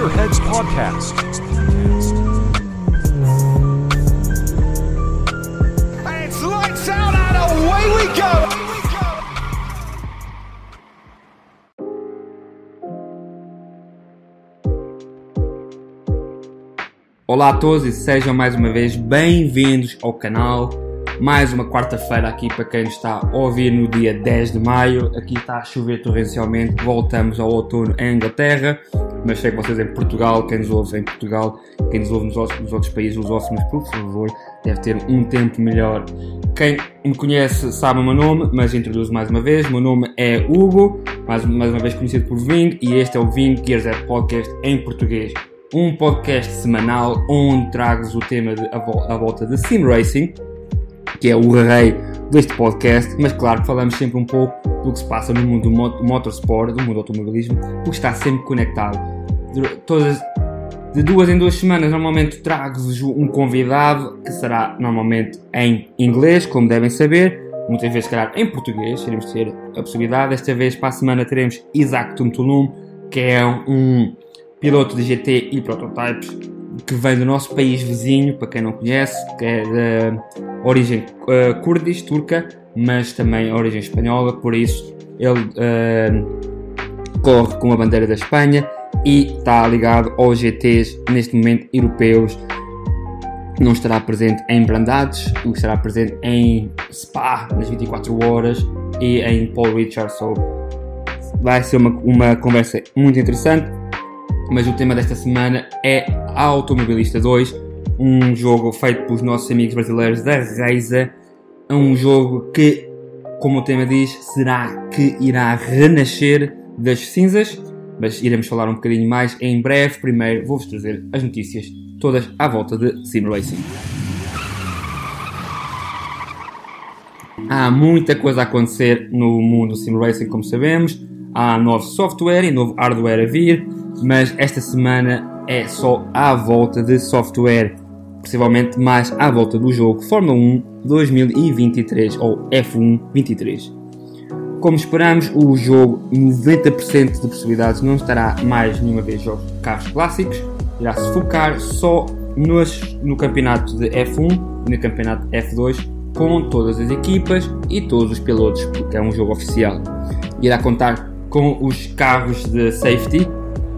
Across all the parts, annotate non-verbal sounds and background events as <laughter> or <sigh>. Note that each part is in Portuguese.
Gearheads Podcast. It's lights out and away we go! Olá a todos e sejam mais uma vez bem-vindos ao canal. Mais uma quarta-feira aqui para quem está a ouvir no dia 10 de maio. Aqui está a chover torrencialmente. Voltamos ao outono em Inglaterra. Mas sei que vocês em Portugal, quem nos ouve em Portugal, quem nos ouve nos outros, nos outros países lusófonos, por favor, deve ter um tempo melhor. Quem me conhece sabe o meu nome, mas introduzo mais uma vez. O meu nome é Hugo, mais, mais uma vez conhecido por Ving, e este é o Ving Gears Up Podcast em português um podcast semanal onde trago-vos o tema de, a, volta de Sim Racing, que é o rei deste podcast, mas claro que falamos sempre um pouco do que se passa no mundo do mot motorsport, do mundo do automobilismo, porque está sempre conectado. De, todas, de duas em duas semanas, normalmente trago-vos um convidado que será normalmente em inglês, como devem saber, muitas vezes, se calhar, em português, teremos ter a possibilidade. Desta vez, para a semana, teremos Isaac Tumtulum, que é um piloto de GT e prototypes que vem do nosso país vizinho, para quem não conhece, que é de origem uh, kurdish, turca, mas também origem espanhola, por isso ele uh, corre com a bandeira da Espanha e está ligado aos GTs neste momento europeus. Não estará presente em Brandades, estará presente em Spa nas 24 horas e em Paul Richards. So, vai ser uma, uma conversa muito interessante mas o tema desta semana é Automobilista 2, um jogo feito pelos nossos amigos brasileiros da Reisa, é um jogo que, como o tema diz, será que irá renascer das cinzas, mas iremos falar um bocadinho mais em breve. Primeiro vou-vos trazer as notícias todas à volta de Sim Racing. Há muita coisa a acontecer no mundo do Sim Racing, como sabemos. Há novo software e novo hardware a vir mas esta semana é só à volta de software, possivelmente mais à volta do jogo Fórmula 1 2023 ou F1 23. Como esperamos, o jogo 90% de possibilidades não estará mais nenhuma vez jogos de carros clássicos, irá se focar só nos, no campeonato de F1 e no campeonato F2 com todas as equipas e todos os pilotos, porque é um jogo oficial. Irá contar com os carros de safety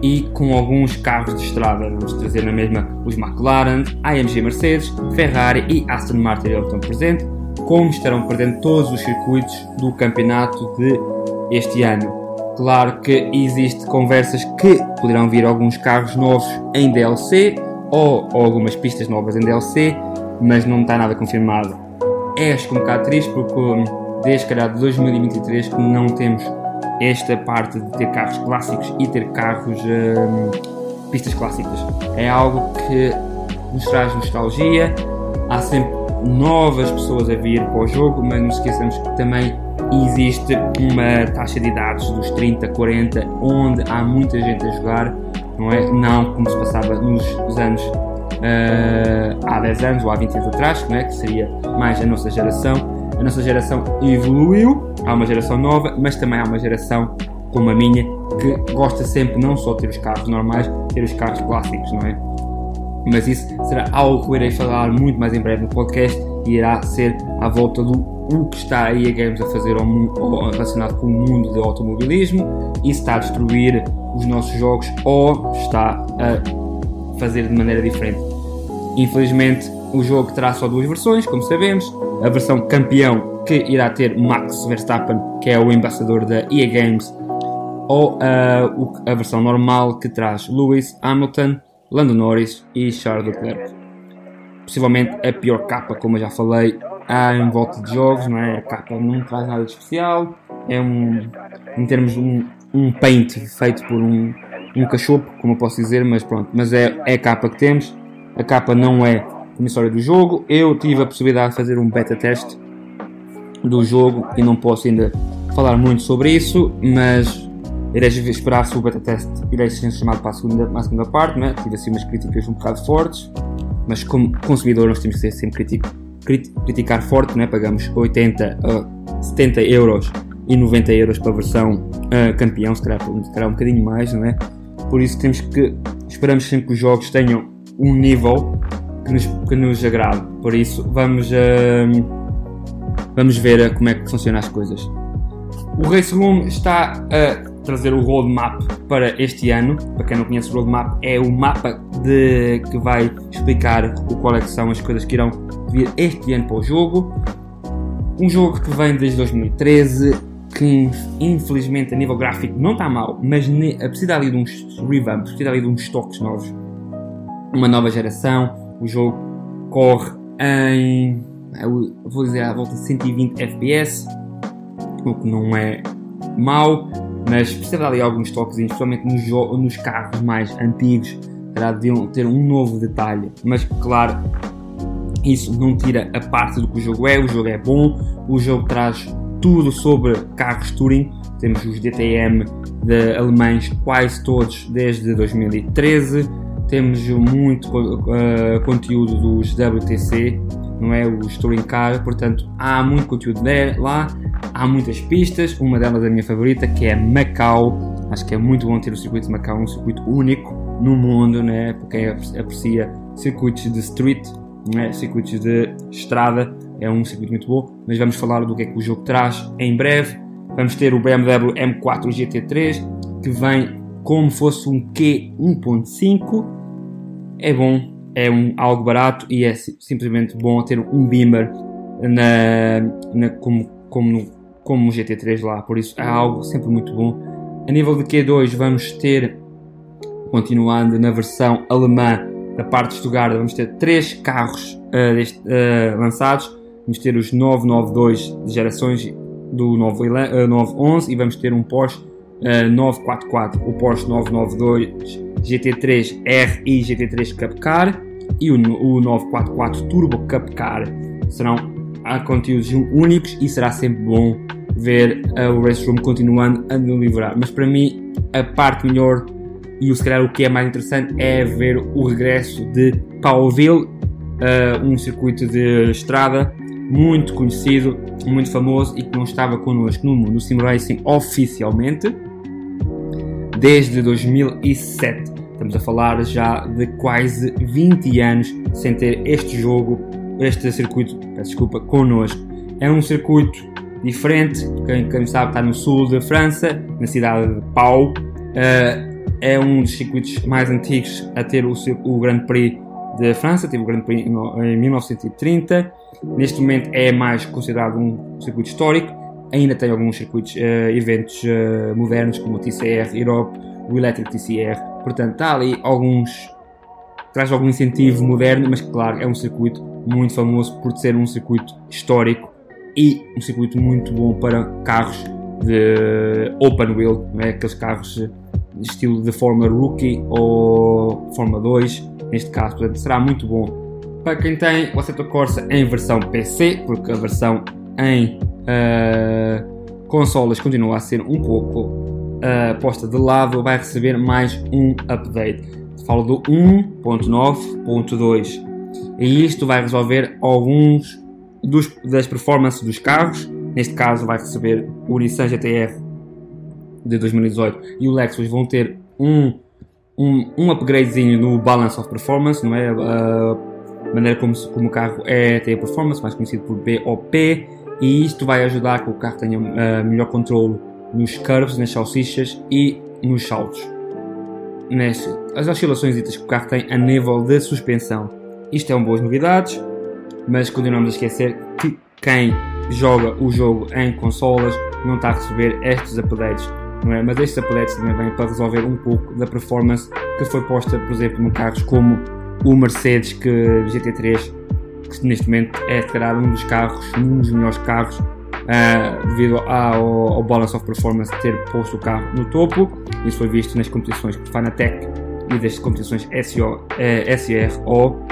e com alguns carros de estrada. Vamos trazer na mesma os McLaren, AMG Mercedes, Ferrari e Aston Martin estão presentes, como estarão presentes todos os circuitos do campeonato de este ano. Claro que existe conversas que poderão vir alguns carros novos em DLC ou, ou algumas pistas novas em DLC, mas não está nada confirmado. É um bocado triste porque desde calhar de 2023 que não temos esta parte de ter carros clássicos e ter carros um, pistas clássicas. É algo que nos traz nostalgia. Há sempre novas pessoas a vir para o jogo, mas não esqueçamos que também existe uma taxa de idades dos 30, 40, onde há muita gente a jogar, não é? Não como se passava nos anos uh, há 10 anos ou há 20 anos atrás, não é? que seria mais a nossa geração a nossa geração evoluiu, há uma geração nova, mas também há uma geração como a minha que gosta sempre não só de ter os carros normais, ter os carros clássicos, não é? Mas isso será algo que eu irei falar muito mais em breve no podcast e irá ser à volta do o que está aí a Games a fazer ao mundo, relacionado com o mundo do automobilismo e se está a destruir os nossos jogos ou está a fazer de maneira diferente. Infelizmente, o jogo terá só duas versões, como sabemos. A versão campeão, que irá ter Max Verstappen, que é o embaixador da EA Games, ou uh, a versão normal, que traz Lewis Hamilton, Lando Norris e Charles Leclerc. Possivelmente a pior capa, como eu já falei, há em volta de jogos, não é? A capa não traz nada de especial, é um, em termos de um, um paint feito por um, um cachopo, como eu posso dizer, mas pronto, mas é, é a capa que temos. A capa não é na história do jogo. Eu tive a possibilidade de fazer um beta teste do jogo e não posso ainda falar muito sobre isso, mas irei esperar se o beta teste irei ser chamado para a segunda, para a segunda parte. Né? Tive assim umas críticas um bocado fortes, mas como consumidor nós temos que ser sempre crítico, criticar forte, né? pagamos 80 uh, 70 euros e 90 euros para a versão uh, campeão, se calhar, se calhar um bocadinho mais, não é? Por isso temos que esperamos sempre que os jogos tenham um nível que nos, que nos agrade. Por isso, vamos, uh, vamos ver como é que funcionam as coisas. O Race Room está a trazer o roadmap para este ano. Para quem não conhece o roadmap, é o mapa de, que vai explicar o qual é são as coisas que irão vir este ano para o jogo. Um jogo que vem desde 2013, que infelizmente a nível gráfico não está mal, mas precisa ali de uns revamps, precisa ali de uns toques novos. Uma nova geração. O jogo corre em, vou dizer, à volta de 120 FPS, o que não é mau mas precisa ali alguns toques, principalmente nos, nos carros mais antigos, terá de ter um novo detalhe, mas claro, isso não tira a parte do que o jogo é, o jogo é bom, o jogo traz tudo sobre carros Touring, temos os DTM de alemães quase todos desde 2013, temos muito uh, conteúdo dos WTC, não é? Os Touring Car, portanto há muito conteúdo lá, há muitas pistas, uma delas é a minha favorita que é Macau, acho que é muito bom ter o circuito de Macau, um circuito único no mundo, né? para quem aprecia circuitos de street, é? circuitos de estrada, é um circuito muito bom, mas vamos falar do que é que o jogo traz em breve. Vamos ter o BMW M4 GT3 que vem como fosse um Q 1.5. É bom, é um, algo barato e é simplesmente bom ter um Beamer na, na, como, como, como um GT3 lá, por isso é algo sempre muito bom. A nível de Q2 vamos ter, continuando na versão alemã da parte de Stuttgart, vamos ter três carros uh, deste, uh, lançados. Vamos ter os 992 de gerações do 911 e vamos ter um Porsche uh, 944, o Porsche 992 GT3 R e GT3 Cup Car e o, o 944 Turbo Cup Car serão há conteúdos únicos e será sempre bom ver uh, o Race Room continuando a deliverar. Mas para mim, a parte melhor e o, se calhar o que é mais interessante é ver o regresso de Powellville, uh, um circuito de estrada muito conhecido, muito famoso e que não estava connosco no mundo do Sim Racing oficialmente desde 2007. Estamos a falar já de quase 20 anos sem ter este jogo, este circuito, desculpa, connosco. É um circuito diferente, quem, quem sabe está no sul da França, na cidade de Pau. Uh, é um dos circuitos mais antigos a ter o, o Grande Prix da França, teve o Grande Prix em 1930. Neste momento é mais considerado um circuito histórico ainda tem alguns circuitos, uh, eventos uh, modernos como o TCR Europe, o Electric TCR, portanto está ali alguns, traz algum incentivo moderno, mas claro, é um circuito muito famoso por ser um circuito histórico e um circuito muito bom para carros de open wheel, é? aqueles carros de estilo de Fórmula Rookie ou Fórmula 2, neste caso, portanto será muito bom. Para quem tem o Assetto Corsa em versão PC, porque a versão em uh, consolas continua a ser um pouco uh, posta de lado, vai receber mais um update. Falo do 1.9.2 e isto vai resolver alguns dos, das performances dos carros. Neste caso, vai receber o Nissan GTR de 2018 e o Lexus vão ter um, um, um upgradezinho no Balance of Performance, não é? A maneira como, como o carro é, tem a performance, mais conhecido por BOP e isto vai ajudar que o carro tenha uh, melhor controle nos curves, nas salsichas e nos saltos. Neste, as oscilações que o carro tem a nível de suspensão. Isto é uma boas novidades, mas continuamos a esquecer que quem joga o jogo em consolas não está a receber estes updates. Não é? Mas estes updates também vêm para resolver um pouco da performance que foi posta, por exemplo, em carros como o Mercedes que GT3 que neste momento é declarado um dos carros, um dos melhores carros, uh, devido ao, ao, balance of performance ter posto o carro no topo. Isso foi visto nas competições Fanatec e das competições SO, eh, SRO.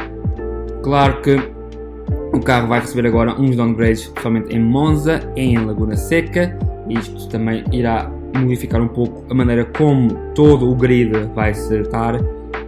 Claro que o carro vai receber agora uns downgrades, principalmente em Monza e em Laguna Seca. Isto também irá modificar um pouco a maneira como todo o grid vai se estar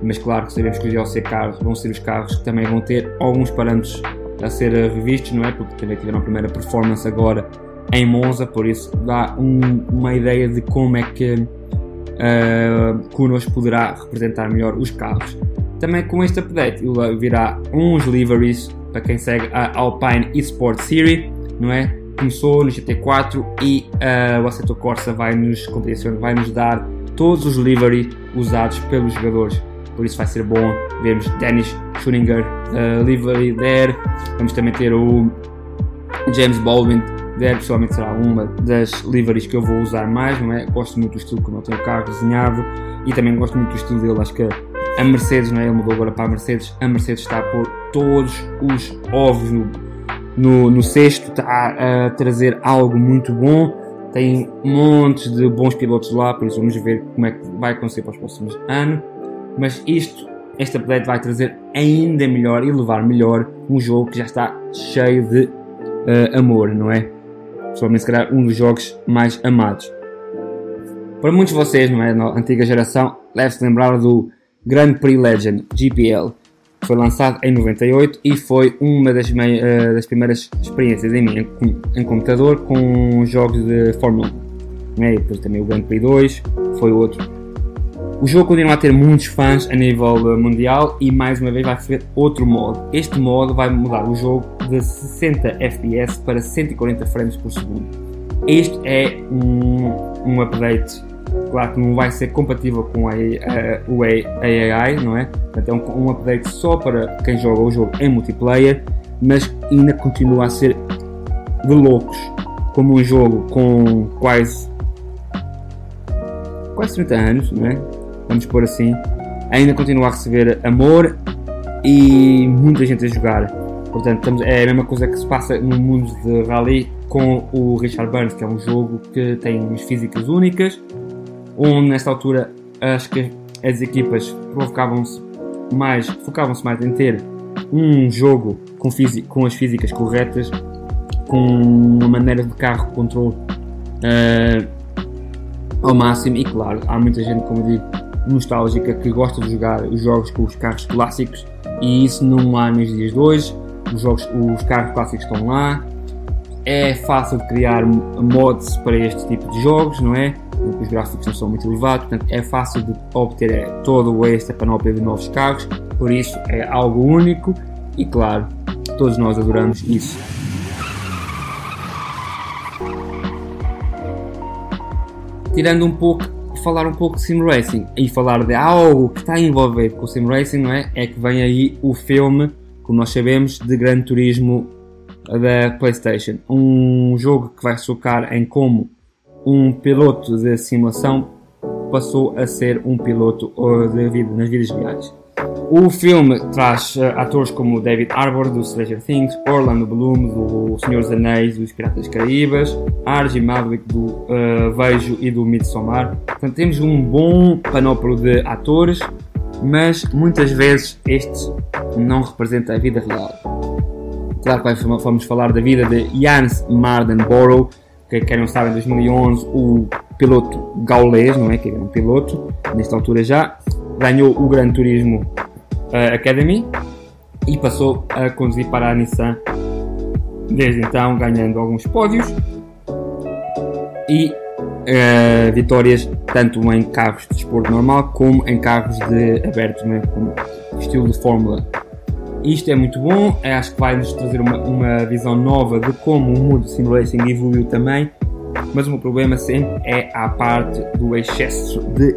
mas claro que sabemos que os DLC carros vão ser os carros que também vão ter alguns parâmetros a ser revistos, não é? Porque também tiveram a primeira performance agora em Monza, por isso dá um, uma ideia de como é que uh, Kunos poderá representar melhor os carros. Também com este update virá uns liveries para quem segue a Alpine Esport Series, não é? Começou no GT4 e uh, o Assetto Corsa vai nos, vai nos dar todos os livery usados pelos jogadores. Por isso vai ser bom vermos Dennis Schuninger uh, livery there. Vamos também ter o James Baldwin there, pessoalmente será uma das liveries que eu vou usar mais, não é? Gosto muito do estilo como ele tem o carro desenhado e também gosto muito do estilo dele. Acho que a Mercedes, não é? Ele mudou agora para a Mercedes. A Mercedes está a pôr todos os ovos no, no, no cesto, está a trazer algo muito bom tem montes de bons pilotos lá, por isso vamos ver como é que vai acontecer para os próximos anos. Mas isto, este update vai trazer ainda melhor e levar melhor um jogo que já está cheio de uh, amor, não é? Pessoalmente, se calhar, um dos jogos mais amados. Para muitos de vocês, não é? Na antiga geração, deve-se lembrar do Grand Prix Legend GPL foi lançado em 98 e foi uma das, mei, uh, das primeiras experiências em mim em, em, computador com jogos de Fórmula 1. Né? Depois também o Grand Prix 2 foi outro. O jogo continua a ter muitos fãs a nível mundial e mais uma vez vai receber outro modo. Este modo vai mudar o jogo de 60 FPS para 140 frames por segundo. Este é um, um update Claro que não vai ser compatível com a, a, o AI, não é? Portanto, é um, um update só para quem joga o jogo em multiplayer, mas ainda continua a ser de loucos. Como um jogo com quase quase 30 anos, não é? Vamos pôr assim, ainda continua a receber amor e muita gente a jogar. Portanto, estamos, é a mesma coisa que se passa no mundo de rally com o Richard Burns, que é um jogo que tem físicas únicas, onde nesta altura acho que as equipas provocavam-se mais, focavam-se mais em ter um jogo com, com, as físicas corretas, com uma maneira de carro controle uh, ao máximo e claro, há muita gente, como digo, nostálgica que gosta de jogar os jogos com os carros clássicos e isso não há nos dias de hoje. Os, jogos, os carros clássicos estão lá, é fácil criar mods para este tipo de jogos, não é? os gráficos não são muito elevados, portanto é fácil de obter todo esta panóplia de novos carros, por isso é algo único e claro, todos nós adoramos isso. Tirando um pouco, falar um pouco de Sim Racing e falar de algo que está envolvido com o Sim Racing, não é? É que vem aí o filme, como nós sabemos, de Gran Turismo da PlayStation. Um jogo que vai focar em como um piloto de simulação passou a ser um piloto de vida, nas vidas reais. O filme traz uh, atores como David Arbor do Stranger Things, Orlando Bloom do Senhor dos Anéis dos Piratas Caraíbas, Archie Madwick do uh, Vejo e do Midsommar. Portanto, temos um bom panópolo de atores, mas muitas vezes este não representa a vida real. Claro que vamos falar da vida de Jans Mardenborough, que quem não sabe, em 2011 o piloto gaulês, não é? Que era um piloto, nesta altura já, ganhou o Gran Turismo Academy e passou a conduzir para a Nissan desde então, ganhando alguns pódios e uh, vitórias tanto em carros de desporto normal como em carros de aberto, né? como estilo de Fórmula isto é muito bom, é, acho que vai nos trazer uma, uma visão nova de como o mundo de sim racing evoluiu também, mas o meu problema sempre é a parte do excesso de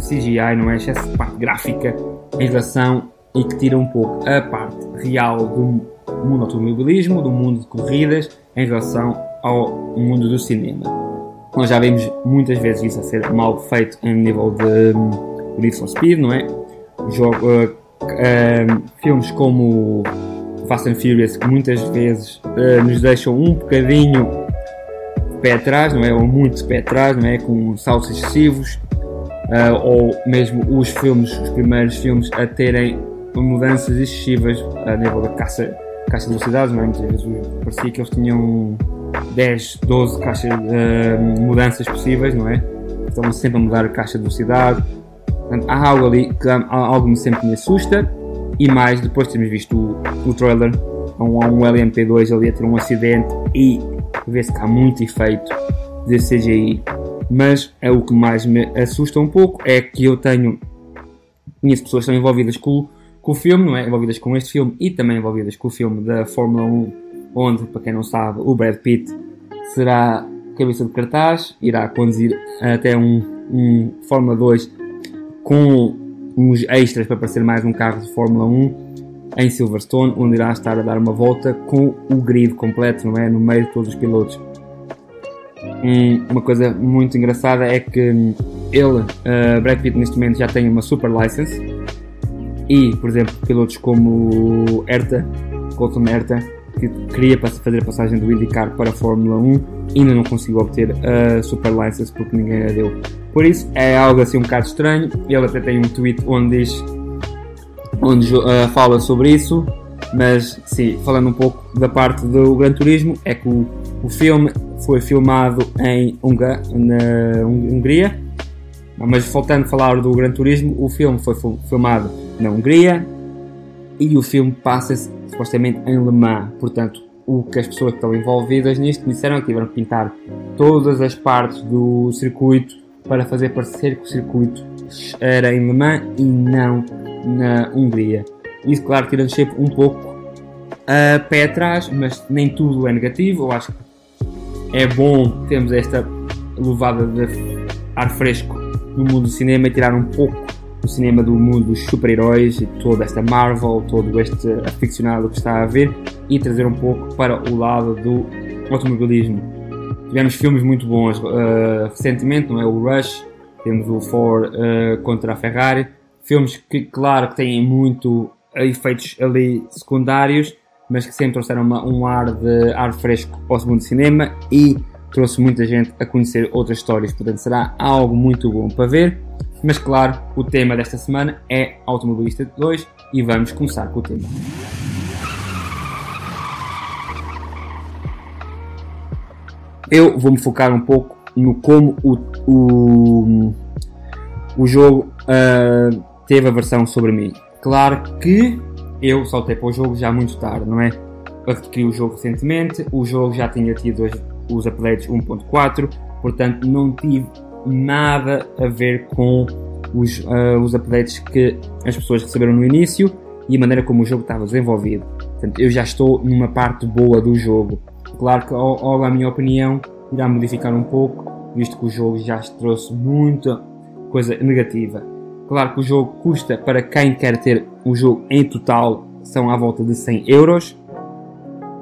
CGI, não é? Excesso de parte gráfica em relação e que tira um pouco a parte real do mundo automobilismo, do mundo de corridas, em relação ao mundo do cinema. Nós já vimos muitas vezes isso a ser mal feito em nível de um, Need for Speed, não é? Jogo, uh, filmes como Fast and Furious que muitas vezes uh, nos deixam um bocadinho pé atrás, não é? Ou muito pé atrás, não é? Com saltos excessivos, uh, ou mesmo os filmes, os primeiros filmes a terem mudanças excessivas a nível da caixa, caixa de velocidades, não é? Muitas vezes parecia que eles tinham 10, 12 caixas, uh, mudanças possíveis, não é? Estavam sempre a mudar a caixa de velocidade, Portanto, há algo ali que algo me sempre me assusta. E mais, depois de termos visto o, o trailer, há um, um LMP2 ali a ter um acidente e vê-se que há muito efeito de CGI Mas é o que mais me assusta um pouco é que eu tenho conheço pessoas estão envolvidas com, com o filme, não é? Envolvidas com este filme e também envolvidas com o filme da Fórmula 1, onde, para quem não sabe, o Brad Pitt será cabeça de cartaz, irá conduzir até um, um Fórmula 2 com uns extras para parecer mais um carro de Fórmula 1 em Silverstone, onde irá estar a dar uma volta com o grid completo, não é? No meio de todos os pilotos. Um, uma coisa muito engraçada é que ele, uh, Brad Pitt, neste momento já tem uma super license e, por exemplo, pilotos como Herta, Colton Herta, que queria fazer a passagem do IndyCar para a Fórmula 1, ainda não conseguiu obter a super license porque ninguém a deu. Por isso é algo assim um bocado estranho. Ele até tem um tweet onde diz onde uh, fala sobre isso, mas sim, falando um pouco da parte do Gran Turismo, é que o, o filme foi filmado em na Hungria, mas voltando a falar do Gran Turismo, o filme foi filmado na Hungria e o filme passa-se supostamente em Le Mans, portanto o que as pessoas que estão envolvidas nisto disseram é que tiveram que pintar todas as partes do circuito para fazer parecer que o circuito era em Le Mans e não na Hungria. Isso, claro, tira-nos sempre um pouco a pé atrás, mas nem tudo é negativo. Eu acho que é bom termos esta levada de ar fresco no mundo do cinema e tirar um pouco do cinema do mundo dos super-heróis e toda esta Marvel, todo este aficionado que está a ver e trazer um pouco para o lado do automobilismo. Tivemos filmes muito bons uh, recentemente, não é? O Rush, temos o Ford uh, contra a Ferrari, filmes que, claro, que têm muito efeitos ali secundários, mas que sempre trouxeram uma, um ar de ar fresco ao segundo cinema e trouxe muita gente a conhecer outras histórias. Portanto, será algo muito bom para ver. Mas, claro, o tema desta semana é Automobilista 2 e vamos começar com o tema. Eu vou me focar um pouco no como o, o, o jogo uh, teve a versão sobre mim. Claro que eu saltei para o jogo já muito tarde, não é? Adquiri o jogo recentemente, o jogo já tinha tido os, os updates 1.4, portanto não tive nada a ver com os, uh, os updates que as pessoas receberam no início e a maneira como o jogo estava desenvolvido. Portanto, eu já estou numa parte boa do jogo. Claro que, ao, a minha opinião, irá modificar um pouco, visto que o jogo já trouxe muita coisa negativa. Claro que o jogo custa para quem quer ter o jogo em total são à volta de 100 euros,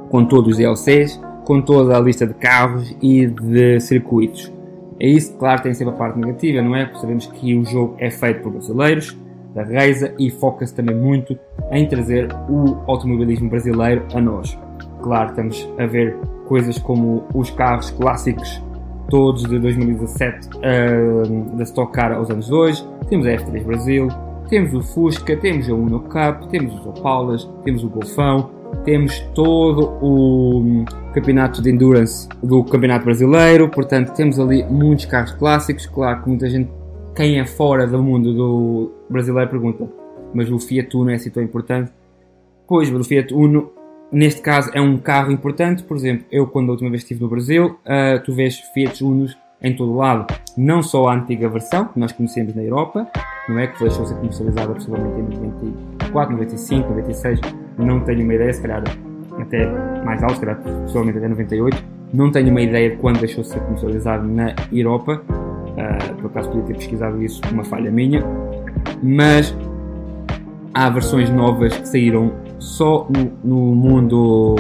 com todos os DLCs, com toda a lista de carros e de circuitos. É isso, claro, tem sempre a parte negativa, não é? Porque sabemos que o jogo é feito por brasileiros, da Reisa, e foca-se também muito em trazer o automobilismo brasileiro a nós. Claro, estamos a ver coisas como os carros clássicos todos de 2017 uh, da Stock Car aos anos 2, temos a F3 Brasil, temos o Fusca, temos a Uno Cup, temos os Opalas, temos o Golfão, temos todo o campeonato de endurance do Campeonato Brasileiro, portanto temos ali muitos carros clássicos, claro que muita gente, quem é fora do mundo do brasileiro pergunta, mas o Fiat Uno é assim tão importante? Pois, o Fiat Uno Neste caso é um carro importante, por exemplo, eu quando a última vez estive no Brasil, uh, tu vês Fiat Unos em todo o lado, não só a antiga versão, que nós conhecemos na Europa, não é? Que deixou de ser comercializada possivelmente em 94, 95, 96, não tenho uma ideia, se calhar até mais alto, se calhar possivelmente até 98, não tenho uma ideia de quando deixou de ser comercializado na Europa, uh, por acaso podia ter pesquisado isso, uma falha minha, mas há versões novas que saíram só no, no mundo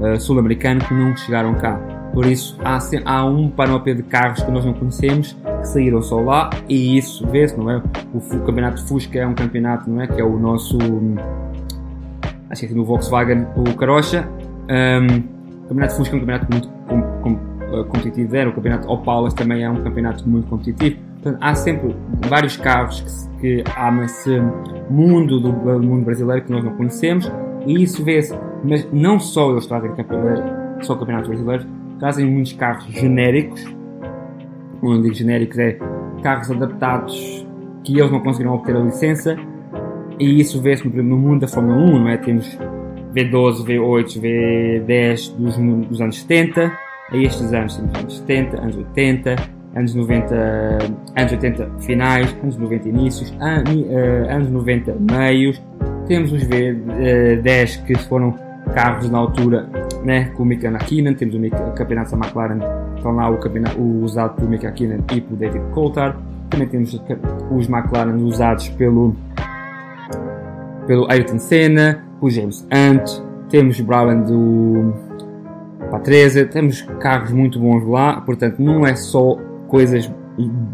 uh, sul-americano que não chegaram cá. Por isso, há, há um panóplia de carros que nós não conhecemos que saíram só lá e isso vê-se, não é? O, o, campeonato Fusca é um campeonato, não é? Que é o nosso. Acho que é no Volkswagen, o Carocha. Um, o campeonato Fusca é um campeonato muito com, com, uh, competitivo. Era. O campeonato Opalas também é um campeonato muito competitivo. Há sempre vários carros que, que há nesse mundo do, do mundo brasileiro que nós não conhecemos e isso vê-se. Mas não só eles trazem só campeonatos brasileiros, trazem muitos carros genéricos. Quando digo genéricos é carros adaptados que eles não conseguiram obter a licença e isso vê-se no mundo da Fórmula 1, não é? Temos V12, V8, V10 dos, dos anos 70, a estes anos temos anos 70, anos 80, anos 90, anos 80 finais, anos 90 inícios, an, uh, anos 90 meios. Temos os V10 que foram carros na altura né, com o Mika Hakkinen, temos o, Mika, o campeonato da McLaren, estão lá o, campeonato, o usado pelo Mika Hakkinen e pelo David Coulthard. Também temos os McLaren usados pelo, pelo Ayrton Senna, o James Hunt, temos Brown do Patrese, temos carros muito bons lá, portanto não é só coisas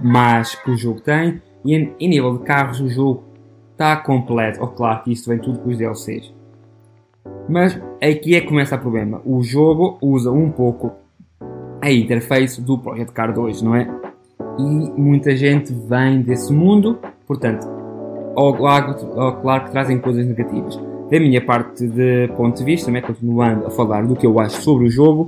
más que o jogo tem, e em, em nível de carros o jogo está completo. Oh, claro que isto vem tudo com os DLCs. Mas aqui é que começa o problema. O jogo usa um pouco a interface do Project Car 2, não é? E muita gente vem desse mundo, portanto, ao claro, ao claro que trazem coisas negativas. Da minha parte de ponto de vista, também continuando a falar do que eu acho sobre o jogo,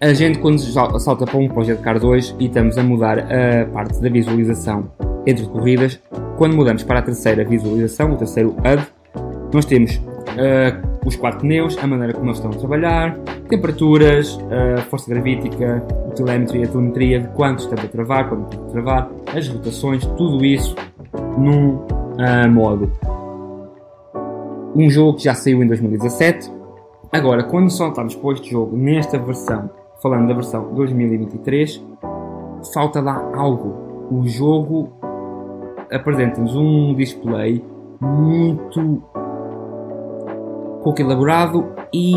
a gente quando salta para um Project Car 2 e estamos a mudar a parte da visualização entre corridas, quando mudamos para a terceira visualização, o terceiro HUD, nós temos uh, os quatro pneus, a maneira como eles estão a trabalhar, temperaturas, a força gravítica, o telemetria, a telemetria de quanto estamos a travar, quando estamos a travar, as rotações, tudo isso num uh, modo. Um jogo que já saiu em 2017. Agora, quando soltamos para este jogo nesta versão, falando da versão 2023, falta lá algo. O jogo apresenta-nos um display muito pouco elaborado e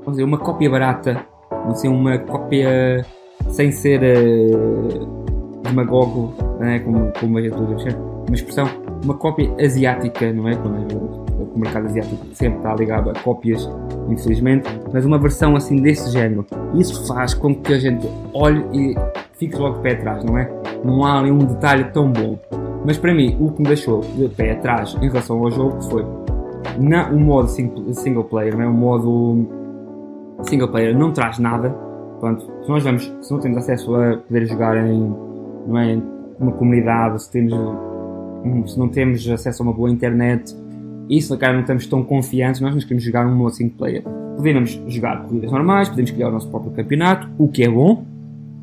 vamos dizer, uma cópia barata, não sei, uma cópia sem ser uh, demagogo, né, como, como a gente usa uma expressão, uma cópia asiática, não é? Como o mercado asiático sempre está ligado a cópias, infelizmente, mas uma versão assim desse género. Isso faz com que a gente olhe e fique logo de pé atrás, não é? Não há ali um detalhe tão bom. Mas para mim, o que me deixou de pé atrás em relação ao jogo foi na, o modo single player, né? o modo single player não traz nada. Portanto, se nós vamos, se não temos acesso a poder jogar em, não é, uma comunidade, se, temos, se não temos acesso a uma boa internet, se cara não estamos tão confiantes, nós não queremos jogar um modo single player. Podemos jogar corridas normais, podemos criar o nosso próprio campeonato, o que é bom.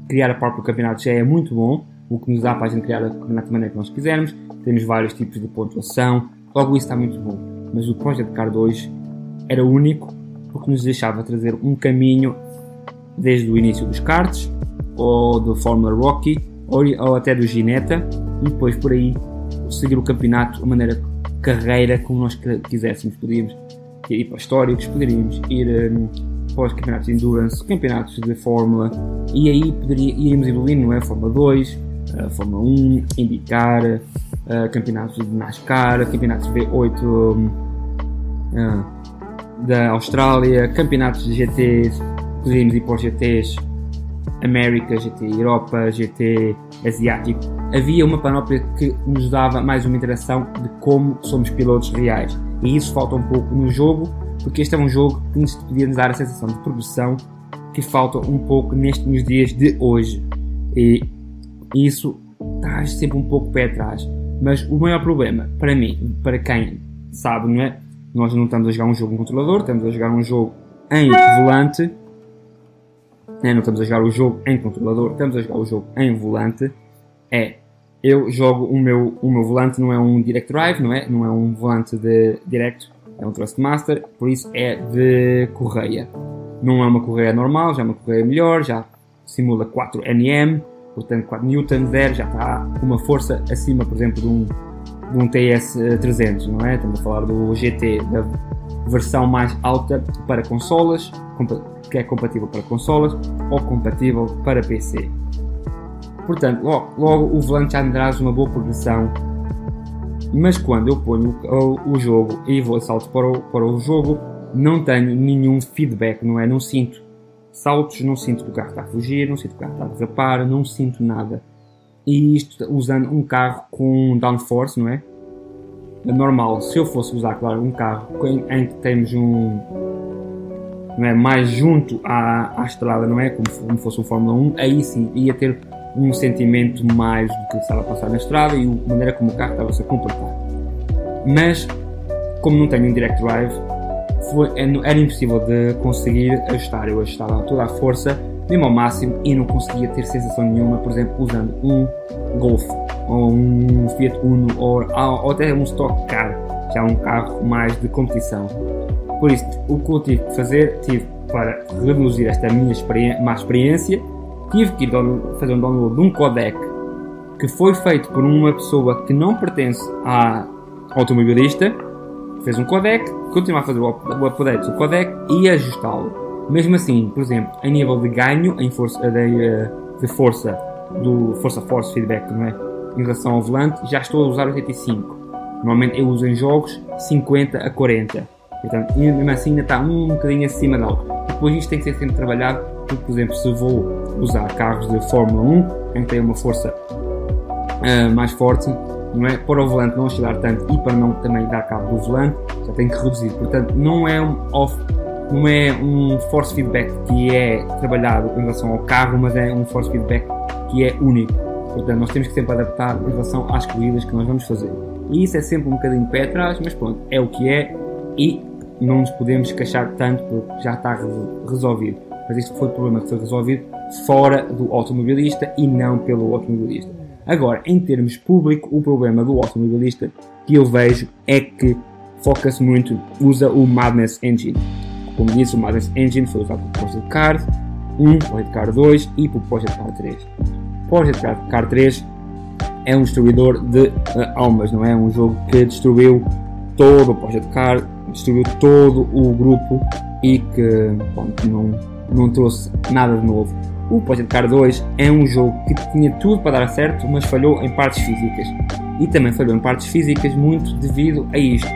Criar o próprio campeonato já é muito bom, o que nos dá para a gente criar o campeonato da maneira que nós quisermos. Temos vários tipos de pontuação, logo isso está muito bom mas o Project Car 2 era único porque nos deixava trazer um caminho desde o início dos karts, ou do Fórmula Rocky, ou até do Gineta, e depois por aí seguir o campeonato de maneira carreira como nós quiséssemos. Podíamos ir para históricos, poderíamos ir um, para os campeonatos de endurance, campeonatos de Fórmula, e aí poderia, iríamos evoluindo, não é? Fórmula 2, uh, Fórmula 1, indicar, uh, campeonatos de NASCAR, campeonatos V8 um, uh, da Austrália, campeonatos de GTs, poderíamos ir para os GTs América, GT Europa, GT Asiático. Havia uma panóplia que nos dava mais uma interação de como somos pilotos reais. E isso falta um pouco no jogo, porque este é um jogo que nos podia nos dar a sensação de progressão que falta um pouco neste, nos dias de hoje. E isso está sempre um pouco pé atrás. Mas o maior problema, para mim, para quem sabe, não é? Nós não estamos a jogar um jogo em controlador, estamos a jogar um jogo em volante. Né? Não estamos a jogar o jogo em controlador, estamos a jogar o jogo em volante. É, eu jogo o meu, o meu volante, não é um Direct Drive, não é? Não é um volante de Direct, é um Thrustmaster, por isso é de correia. Não é uma correia normal, já é uma correia melhor, já simula 4 Nm, portanto 4 Newton, 0 já está uma força acima, por exemplo, de um, de um TS300, não é? Estamos a falar do GT, da versão mais alta para consolas, que é compatível para consolas ou compatível para PC. Portanto, logo, logo o volante já me traz uma boa progressão, mas quando eu ponho o, o, jogo e vou salto para o, para o jogo, não tenho nenhum feedback, não é? Não sinto saltos, não sinto que o carro está a fugir, não sinto que o carro está a derrapar, não sinto nada. E isto usando um carro com downforce, não é? é? Normal, se eu fosse usar, claro, um carro em, que temos um. Não é, mais junto à, à estrada, não é? Como, como fosse um Fórmula 1, aí sim ia ter um sentimento mais do que estava a passar na estrada e a maneira como o carro estava a se comportar. Mas, como não tenho um direct drive, foi, é era impossível de conseguir ajustar. Eu ajustava toda a força mesmo ao máximo, e não conseguia ter sensação nenhuma, por exemplo, usando um Golf, ou um Fiat Uno, ou, ou até um Stock Car, que é um carro mais de competição. Por isso, o que eu tive que fazer, tive para reduzir esta minha experiência, má experiência, tive que fazer um download de um codec que foi feito por uma pessoa que não pertence à automobilista, fez um codec, continua a fazer o update do codec e ajustá-lo. Mesmo assim, por exemplo, em nível de ganho em força, de, eh, de força do força force feedback, não é? Em relação ao volante, já estou a usar 85. Normalmente eu uso em jogos 50 a 40. Portanto, mesmo assim ainda está um bocadinho acima da algo. Depois isto tem que ser sempre trabalhado, porque, por exemplo, se vou usar carros de Fórmula 1, em que tem uma força uh, mais forte, não é? Para o volante não oscilar tanto e para não também dar cabo do volante, já tem que reduzir. Portanto, não é um off, não é um force feedback que é trabalhado em relação ao carro, mas é um force feedback que é único. Portanto, nós temos que sempre adaptar em relação às corridas que nós vamos fazer. E isso é sempre um bocadinho pé atrás, mas pronto, é o que é e não nos podemos queixar tanto porque já está resolvido. Mas isto foi o problema que foi resolvido fora do automobilista e não pelo automobilista. Agora, em termos público, o problema do automobilista que eu vejo é que foca-se muito, usa o Madness Engine. Como disse, o Madness Engine foi usado o Project Card 1, Project Card 2 e o Project Card 3. Project Card 3 é um destruidor de uh, almas, não é? Um jogo que destruiu todo o Project Card, destruiu todo o grupo e que não, não trouxe nada de novo. O Project Car 2 é um jogo que tinha tudo para dar certo, mas falhou em partes físicas. E também falhou em partes físicas muito devido a isto.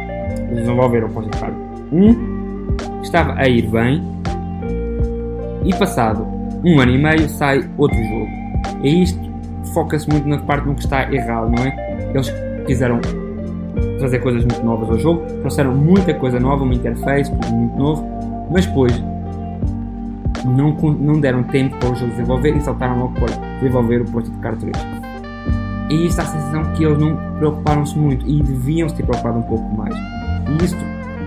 Desenvolveram o Project Car 1, estava a ir bem, e passado um ano e meio sai outro jogo. E isto foca-se muito na parte no que está errado, não é? Eles quiseram trazer coisas muito novas ao jogo, trouxeram muita coisa nova, uma interface, tudo muito novo, mas depois não, não deram tempo para o jogo desenvolver e saltaram logo para desenvolver o posto de Car 3. E isto dá a sensação que eles não preocuparam-se muito e deviam se ter preocupado um pouco mais. E isto,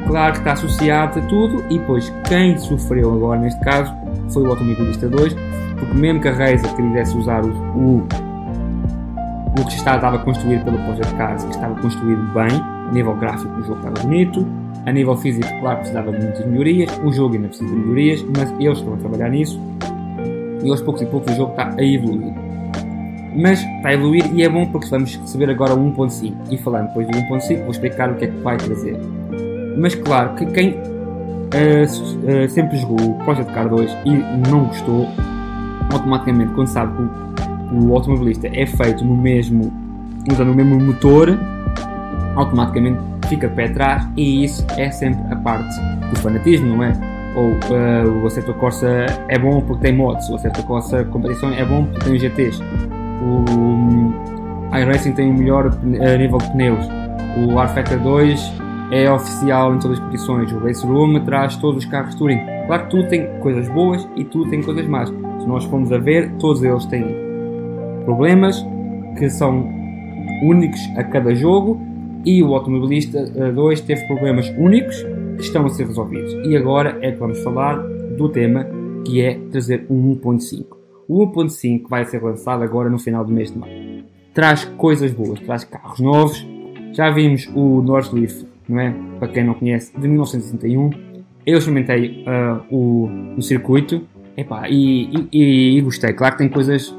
claro que está associado a tudo, e depois quem sofreu agora neste caso foi o Automobilista 2, porque mesmo que a Razer quisesse usar o, o, o que estava construído pelo Project Cars, que estava construído bem, a nível gráfico o jogo estava bonito, a nível físico, claro, precisava de muitas melhorias. O jogo ainda precisa de melhorias, mas eles estão a trabalhar nisso. E aos poucos e poucos o jogo está a evoluir. Mas está a evoluir e é bom porque vamos receber agora o 1.5. E falando depois do 1.5, vou explicar o que é que vai trazer. Mas claro que quem uh, uh, sempre jogou o Project Car 2 e não gostou, automaticamente, quando sabe que o, automobilista é feito no mesmo, usando o mesmo motor, automaticamente fica de pé atrás e isso é sempre a parte do fanatismo, não é? Ou uh, o Acerto Corsa é bom porque tem mods, o Acerto Corsa Competição é bom porque tem GTs, o um, iRacing tem o melhor uh, nível de pneus, o R-Factor 2 é oficial em todas as competições, o Race Room traz todos os carros Touring. Claro que tudo tem coisas boas e tudo tem coisas más. Se nós formos a ver, todos eles têm problemas que são únicos a cada jogo e o automobilista 2 teve problemas únicos que estão a ser resolvidos. E agora é que vamos falar do tema que é trazer um 1.5. O 1.5 vai ser lançado agora no final do mês de maio. Traz coisas boas, traz carros novos. Já vimos o Northleaf, não é? Para quem não conhece, de 1961. Eu experimentei uh, o, o circuito Epá, e, e, e, gostei. Claro que tem coisas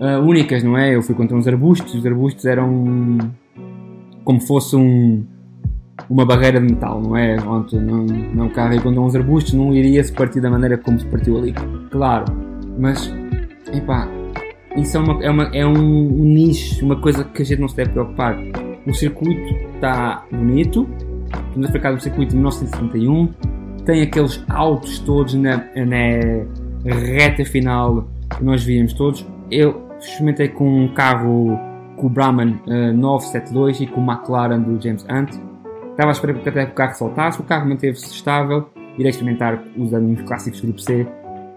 uh, únicas, não é? Eu fui contra uns arbustos, os arbustos eram como fosse um, uma barreira de metal, não é? Onde não, não aí quando uns arbustos não iria se partir da maneira como se partiu ali. Claro, mas epá, isso é, uma, é, uma, é um, um, nicho, uma coisa que a gente não se deve preocupar. O circuito está bonito, estamos a ficar do circuito de 1971, tem aqueles altos todos na, na reta final que nós víamos todos. Eu experimentei com um carro com o Brahman uh, 972 e com o McLaren do James Hunt. Estava à espera que até o carro soltasse, o carro manteve-se estável. Irei experimentar usando uns clássicos Grupo C,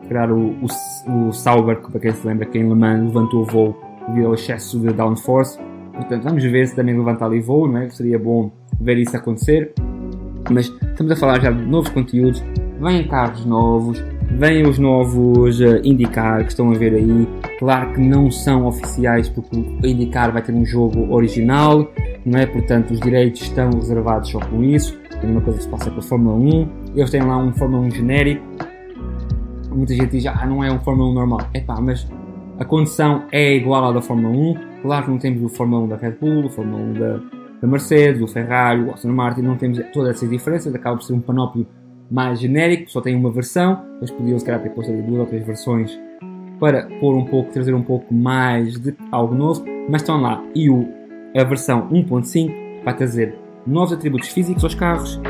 criar o, o, o Sauber, que para quem se lembra, que em Le Mans levantou o voo devido ao excesso de downforce. Portanto, vamos ver se também levanta ali voo, não é? Seria bom ver isso acontecer. Mas estamos a falar já de novos conteúdos, vêm carros novos, Vêm os novos uh, IndyCar que estão a ver aí. Claro que não são oficiais porque o IndyCar vai ter um jogo original, não é? Portanto, os direitos estão reservados só com isso. É uma coisa que se passa com a Fórmula 1. Eles têm lá um Fórmula 1 genérico. Muita gente diz, ah, não é um Fórmula 1 normal. É pá, mas a condição é igual à da Fórmula 1. Claro que não temos o Fórmula 1 da Red Bull, o Fórmula 1 da, da Mercedes, o Ferrari, o Aston Martin, não temos todas essas diferenças. Acaba por ser um panóplia mais genérico, só tem uma versão. Eles podiam, se calhar, ter posto duas ou três versões para pôr um pouco, trazer um pouco mais de algo novo, mas estão lá. E o, a versão 1.5 vai trazer novos atributos físicos aos carros,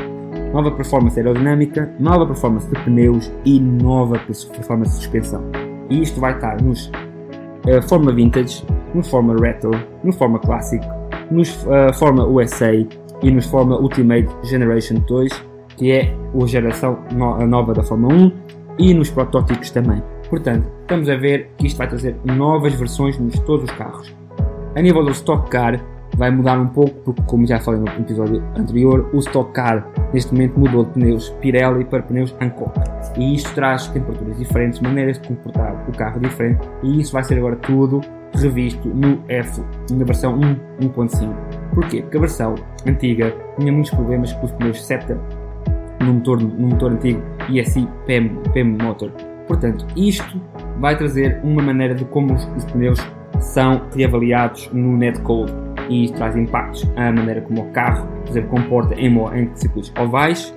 nova performance aerodinâmica, nova performance de pneus e nova performance de suspensão. E isto vai estar nos uh, Forma Vintage, no Forma Retro, no Forma Classic, nos uh, Forma USA e nos Forma Ultimate Generation 2, que é a geração no nova da Forma 1, e nos protótipos também. Portanto, estamos a ver que isto vai trazer novas versões nos todos os carros. A nível do Stock Car, vai mudar um pouco, porque, como já falei no episódio anterior, o Stock Car neste momento mudou de pneus Pirelli para pneus Hankook. E isto traz temperaturas diferentes, maneiras de comportar o carro diferente, e isso vai ser agora tudo revisto no F, na versão 1.5. Porquê? Porque a versão antiga tinha muitos problemas com os pneus SETA no motor, no motor antigo e assim PM, PM Motor. Portanto, isto vai trazer uma maneira de como os, pneus são reavaliados no netcode e isto traz impactos à maneira como o carro, por exemplo, comporta em, em circuitos ovais,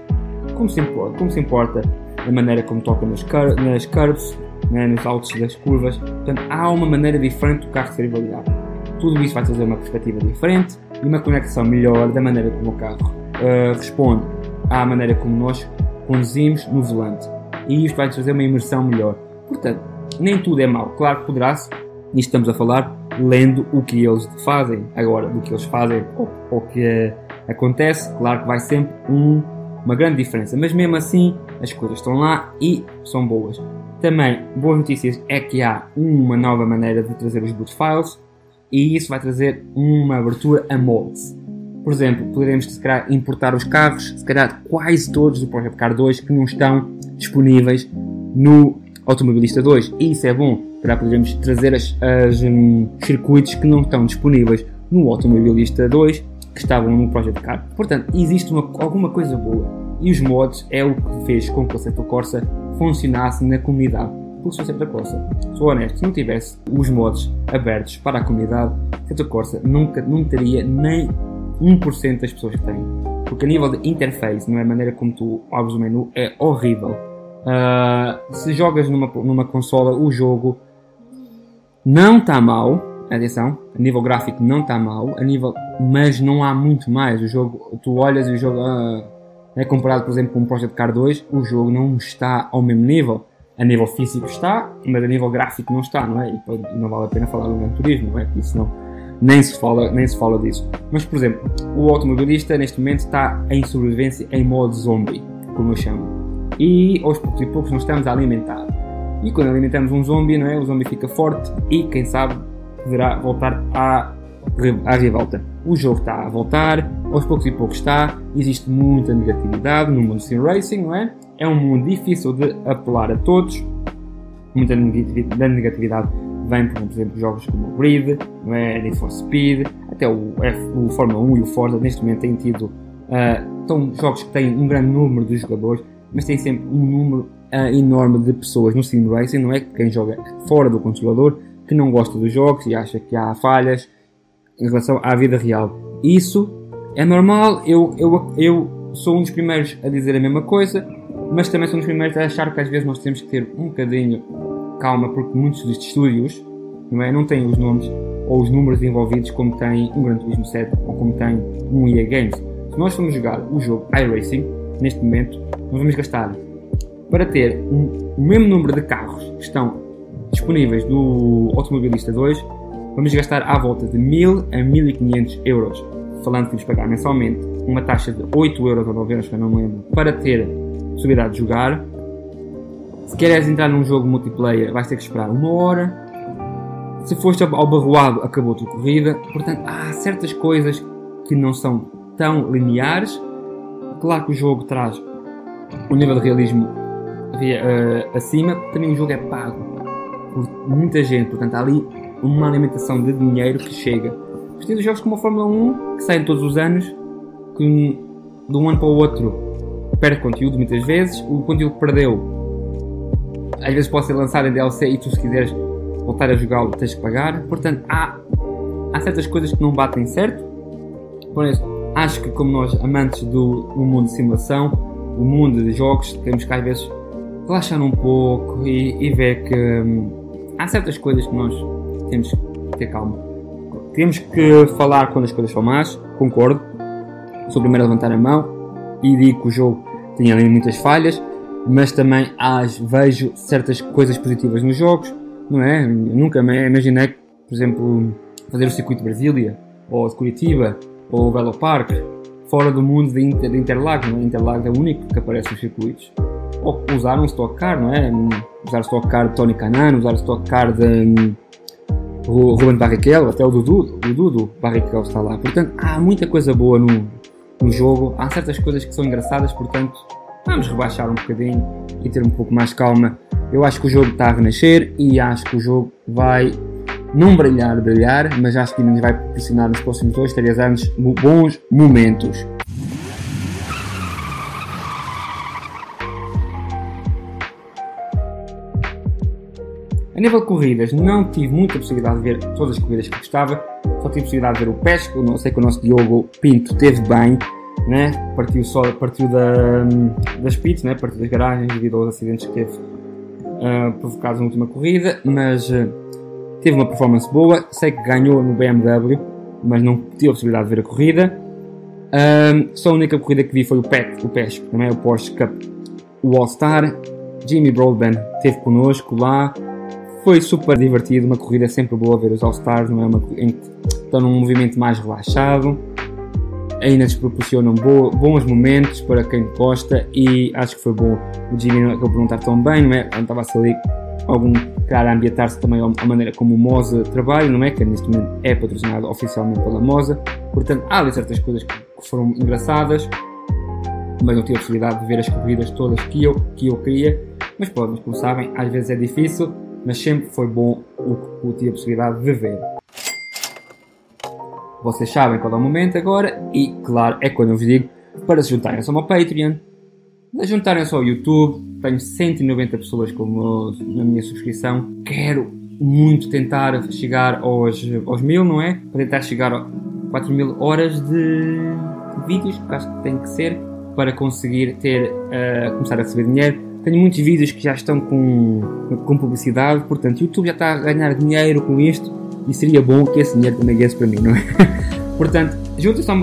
como se importa, como se importa a maneira como toca nas, cur nas curves, né, nos altos das curvas. Portanto, há uma maneira diferente do carro ser avaliado. Tudo isso vai trazer uma perspectiva diferente e uma conexão melhor da maneira como o carro uh, responde à maneira como nós conduzimos no volante. E isto vai trazer uma imersão melhor. Portanto, nem tudo é mau. Claro que poderá-se, e estamos a falar lendo o que eles fazem. Agora, do que eles fazem ou o que acontece, claro que vai sempre um, uma grande diferença. Mas mesmo assim, as coisas estão lá e são boas. Também, boas notícias é que há uma nova maneira de trazer os boot files e isso vai trazer uma abertura a mods. Por exemplo, poderemos se calhar, importar os carros, se calhar quase todos do Project Car 2 que não estão disponíveis no Automobilista 2. E isso é bom, para podermos trazer as, as um, circuitos que não estão disponíveis no Automobilista 2 que estavam no Project Car. Portanto, existe uma, alguma coisa boa. E os mods é o que fez com que o Assetto Corsa funcionasse na comunidade. Porque se o Assetto Corsa, sou honesto, se não tivesse os mods abertos para a comunidade, o Assetto Corsa nunca, não teria nem 1% das pessoas que têm. Porque a nível de interface, não é a maneira como tu abres o menu, é horrível. Uh, se jogas numa, numa consola o jogo, não está mal, atenção, a nível gráfico não está mal, a nível, mas não há muito mais. O jogo, tu olhas e o jogo uh, é comparado, por exemplo, com o Project Car 2, o jogo não está ao mesmo nível. A nível físico está, mas a nível gráfico não está, não é? E não vale a pena falar do Gran Turismo, não é? Isso não, nem se fala, nem se fala disso. Mas, por exemplo, o automobilista neste momento está em sobrevivência em modo zombie, como eu chamo. E aos poucos e poucos nós estamos a alimentar. E quando alimentamos um zombie, não é? o zombie fica forte e, quem sabe, poderá voltar à, à revolta. O jogo está a voltar, aos poucos e poucos está, existe muita negatividade no mundo sim racing, não é? É um mundo difícil de apelar a todos, muita negatividade vem, por exemplo, jogos como o Grid, é? Need for Speed, até o, F, o Fórmula 1 e o Forza neste momento têm tido uh, tão, jogos que têm um grande número de jogadores, mas têm sempre um número uh, enorme de pessoas no sim racing, não é? Quem joga fora do controlador, que não gosta dos jogos e acha que há falhas em relação à vida real. Isso é normal, eu, eu, eu sou um dos primeiros a dizer a mesma coisa, mas também sou um dos primeiros a achar que às vezes nós temos que ter um bocadinho calma, porque muitos destes estúdios não, é, não têm os nomes ou os números envolvidos como tem um Gran Turismo 7 ou como tem um EA Games. Se nós formos jogar o jogo iRacing, neste momento, nós vamos gastar para ter um, o mesmo número de carros que estão disponíveis do Automobilista 2, vamos gastar à volta de 1000 a 1500 euros. Falando que vamos pagar mensalmente uma taxa de 8 euros ou 9 euros, que eu não me lembro, para ter possibilidade de jogar se queres entrar num jogo multiplayer, vais ter que esperar uma hora. Se foste ao barroado, acabou a tua corrida. Portanto, há certas coisas que não são tão lineares. Claro que o jogo traz um nível de realismo uh, acima, também o jogo é pago por muita gente, portanto há ali uma alimentação de dinheiro que chega. Os jogos como a Fórmula 1, que saem todos os anos, que de um ano para o outro perde conteúdo muitas vezes, o conteúdo perdeu às vezes pode ser lançado em DLC e tu se quiseres voltar a jogá-lo tens que pagar, portanto há, há certas coisas que não batem certo, por isso acho que como nós amantes do, do mundo de simulação, o mundo de jogos, temos que às vezes relaxar um pouco e, e ver que hum, há certas coisas que nós temos que ter calma. Temos que falar quando as coisas são más, concordo. Sou o primeiro a levantar a mão e digo que o jogo tinha ali muitas falhas, mas também as, vejo certas coisas positivas nos jogos, não é? Nunca me imaginei, por exemplo, fazer o circuito de Brasília, ou de Curitiba, ou o Velo Park, fora do mundo de, Inter, de Interlagos, não é? Interlagos é o único que aparece nos circuitos. Ou usar um Stock Car, não é? Usar o Stock Car de Tony Canan, usar o Stock Car de um, Ruben Barrichello, até o Dudu, o Dudu Barrichello está lá. Portanto, há muita coisa boa no, no jogo, há certas coisas que são engraçadas, portanto, vamos rebaixar um bocadinho e ter um pouco mais calma. Eu acho que o jogo está a renascer e acho que o jogo vai não brilhar, brilhar, mas acho que ainda vai proporcionar nos próximos 2, 3 anos bons momentos. A nível de corridas, não tive muita possibilidade de ver todas as corridas que gostava, só tive possibilidade de ver o Pesco, não sei que o nosso Diogo Pinto teve bem, né? partiu, só, partiu da, das pits, né? partiu das garagens devido aos acidentes que teve uh, provocados na última corrida, mas uh, teve uma performance boa. Sei que ganhou no BMW, mas não tive a possibilidade de ver a corrida. Uh, só a única corrida que vi foi o PET, o PES, também é o Porsche Cup, o All-Star. Jimmy Broadbent esteve connosco lá. Foi super divertido, uma corrida sempre boa ver os All-Stars, não é? Uma, em, estão num movimento mais relaxado ainda nos proporcionam bons momentos para quem gosta e acho que foi bom o Jimmy acabou não estar tão bem, não é? Estava-se ali algum cara a ambientar-se também à maneira como o Moza trabalha, não é? Que neste momento é patrocinado oficialmente pela Moza, portanto há ali certas coisas que foram engraçadas, mas não tive a possibilidade de ver as corridas todas que eu, que eu queria, mas pronto, como sabem, às vezes é difícil, mas sempre foi bom o que tive a possibilidade de ver. Vocês sabem qual é o momento agora e, claro, é quando eu vos digo para se juntarem-se ao meu Patreon, juntarem-se ao YouTube. Tenho 190 pessoas como na minha subscrição. Quero muito tentar chegar aos, aos mil, não é? Para tentar chegar a 4 mil horas de vídeos, porque acho que tem que ser para conseguir ter, uh, começar a receber dinheiro. Tenho muitos vídeos que já estão com, com publicidade, portanto, o YouTube já está a ganhar dinheiro com isto e seria bom que esse dinheiro também viesse para mim, não é? Portanto, <laughs> juntem-se ao,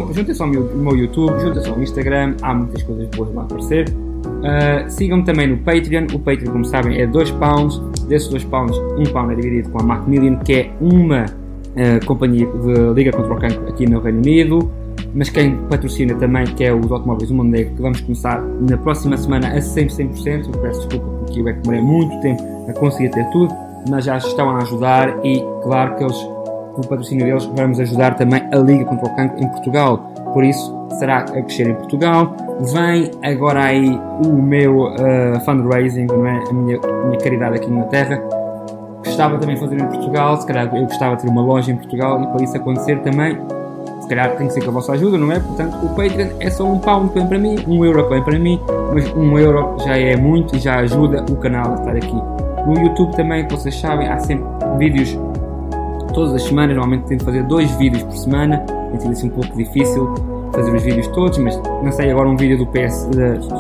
ao meu, YouTube, juntem-se ao Instagram, há muitas coisas boas lá a aparecer. Uh, Sigam-me também no Patreon. O Patreon, como sabem, é 2 pounds. Desses 2 pounds, 1 um pound é dividido com a Macmillian, que é uma uh, companhia de liga contra o cancro aqui no Reino Unido. Mas quem patrocina também, que é os Automóveis do Mondego, que vamos começar na próxima semana a 100%. 100%. Eu peço desculpa porque eu é que demorei muito tempo a conseguir ter tudo mas já estão a ajudar e claro que eles, com o patrocínio deles, vamos ajudar também a Liga contra o Cancro em Portugal. Por isso, será a crescer em Portugal. Vem agora aí o meu uh, fundraising, não é? a, minha, minha caridade aqui na Terra. Gostava também de fazer em Portugal, se calhar eu gostava de ter uma loja em Portugal e para isso acontecer também, se calhar tem que ser com a vossa ajuda, não é? Portanto, o Patreon é só um pound para mim, um euro vem para mim, mas um euro já é muito e já ajuda o canal a estar aqui. No YouTube também, como vocês sabem, há sempre vídeos todas as semanas. Normalmente tento fazer dois vídeos por semana. Tem sido assim um pouco difícil fazer os vídeos todos, mas lancei agora um vídeo do PS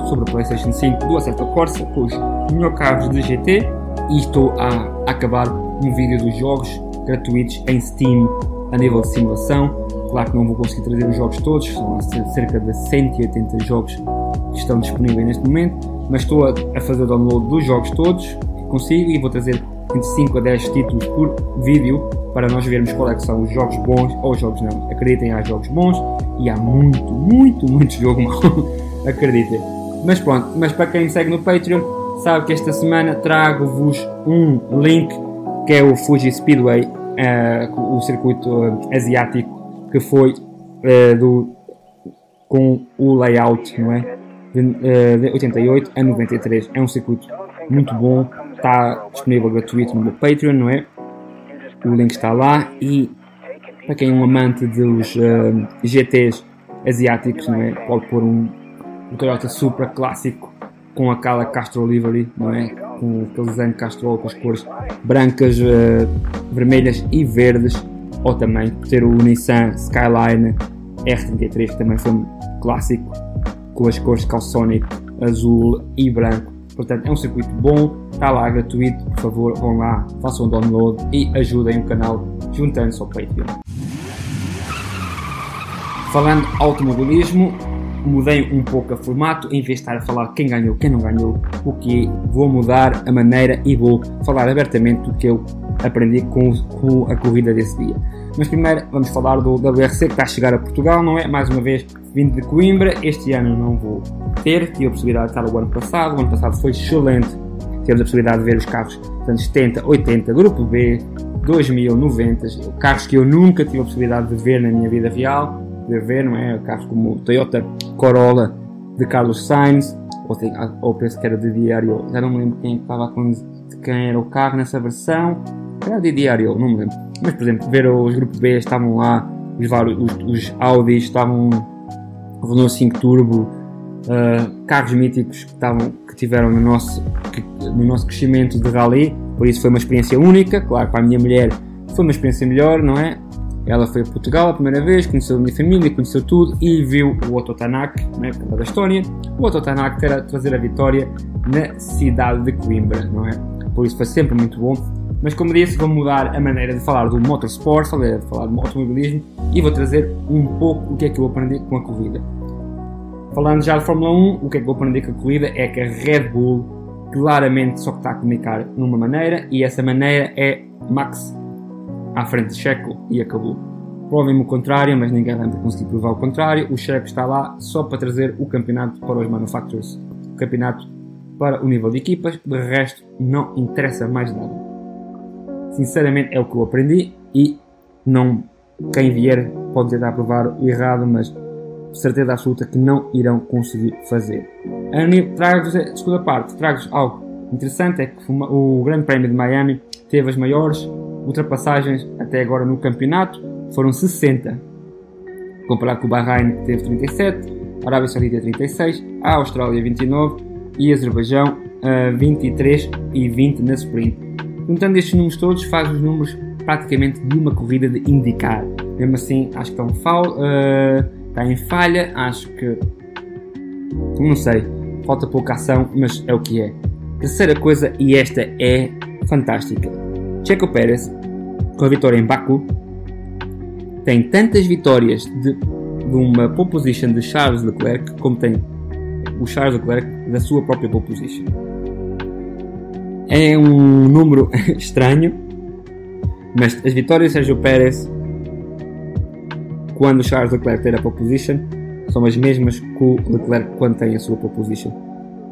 sobre a PlayStation 5 do Acerto Corsa com os melhores carros de GT e estou a acabar um vídeo dos jogos gratuitos em Steam a nível de simulação. Claro que não vou conseguir trazer os jogos todos, são cerca de 180 jogos que estão disponíveis neste momento, mas estou a fazer o download dos jogos todos consigo e vou trazer entre 5 a 10 títulos por vídeo para nós vermos qual é são os jogos bons ou os jogos não. Acreditem, há jogos bons e há muito, muito, muito jogo mau. <laughs> Acreditem. Mas pronto, mas para quem segue no Patreon, sabe que esta semana trago-vos um link que é o Fuji Speedway, uh, o circuito uh, asiático que foi uh, do, com o layout, não é? de, de 88 a 93. É um circuito muito bom, está disponível gratuito no meu Patreon, não é? O link está lá e para quem é um amante dos uh, GTs asiáticos, não é? Pode pôr um, um Toyota Supra clássico com aquela Castrol Livery, não é? Com aquele desenho Castrol com as cores brancas, uh, vermelhas e verdes, ou também ter o Nissan Skyline R33, que também foi um clássico, com as cores Calsonic, azul e branco. Portanto, é um circuito bom, está lá gratuito, por favor, vão lá, façam o download e ajudem o canal juntando-se ao Patreon. Falando automobilismo, mudei um pouco o formato, em vez de estar a falar quem ganhou, quem não ganhou, o que vou mudar a maneira e vou falar abertamente do que eu aprendi com, com a corrida desse dia. Mas primeiro vamos falar do WRC que está a chegar a Portugal, não é? Mais uma vez vindo de Coimbra, este ano não vou ter, tive a possibilidade de estar o ano passado, o ano passado foi excelente, tivemos a possibilidade de ver os carros anos 70, 80, Grupo B, 2000, 90, carros que eu nunca tive a possibilidade de ver na minha vida real, de ver, não é? Carros como o Toyota Corolla de Carlos Sainz, ou, ou penso que era de diário, já não me lembro quem estava com quem era o carro nessa versão, era de diário, não me lembro. Mas, por exemplo, ver os grupos B estavam lá, os, vários, os, os Audi estavam, Renault 5 Turbo, uh, carros míticos que, estavam, que tiveram no nosso, que, no nosso crescimento de rally, por isso foi uma experiência única. Claro, para a minha mulher foi uma experiência melhor, não é? Ela foi a Portugal a primeira vez, conheceu a minha família, conheceu tudo e viu o Otto Tanak, na época da Estónia, o Otto Tanak ter a trazer a vitória na cidade de Coimbra, não é? Por isso foi sempre muito bom. Mas como disse, vou mudar a maneira de falar do motorsport, de falar do automobilismo e vou trazer um pouco o que é que eu aprendi com a corrida. Falando já de Fórmula 1, o que é que eu aprendi com a corrida é que a Red Bull claramente só está a comunicar numa maneira e essa maneira é Max à frente de Checo e acabou. Provem-me o contrário, mas ninguém vai conseguir provar o contrário. O Checo está lá só para trazer o campeonato para os manufacturers. O campeonato para o nível de equipas, de resto não interessa mais nada. Sinceramente é o que eu aprendi e não quem vier pode tentar provar errado, mas certeza absoluta que não irão conseguir fazer. Trago-vos a segunda parte, trago-vos algo interessante, é que o Grande Prémio de Miami teve as maiores ultrapassagens até agora no campeonato, foram 60. Comparado com o Bahrein que teve 37, a Arábia Saudita 36, a Austrália 29 e Azerbaijão uh, 23 e 20 na sprint. Juntando estes números todos, faz os números praticamente de uma corrida de indicar. Mesmo assim, acho que estão uh, está em falha, acho que não sei, falta pouca ação, mas é o que é. Terceira coisa, e esta é fantástica. Checo Pérez, com a vitória em Baku, tem tantas vitórias de, de uma pole position de Charles Leclerc como tem o Charles Leclerc da sua própria pole position. É um número <laughs> estranho, mas as vitórias de Sérgio Pérez quando Charles Leclerc tem a pole position são as mesmas que o Leclerc quando tem a sua pole position.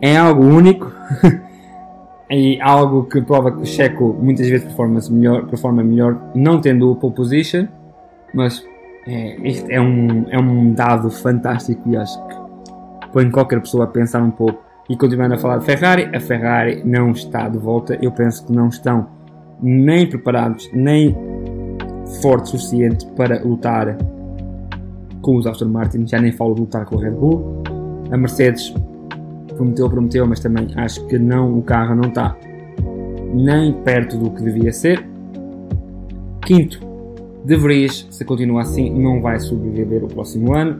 É algo único <laughs> e algo que prova que o Checo muitas vezes performa melhor, performa melhor não tendo a pole position, mas é, é um, é um dado fantástico e acho que põe qualquer pessoa a pensar um pouco. E continuando a falar de Ferrari, a Ferrari não está de volta. Eu penso que não estão nem preparados, nem fortes o suficiente para lutar com os Aston Martin. Já nem falo de lutar com a Red Bull. A Mercedes prometeu, prometeu, mas também acho que não, o carro não está nem perto do que devia ser. Quinto, De Vries, se continua assim, não vai sobreviver o próximo ano.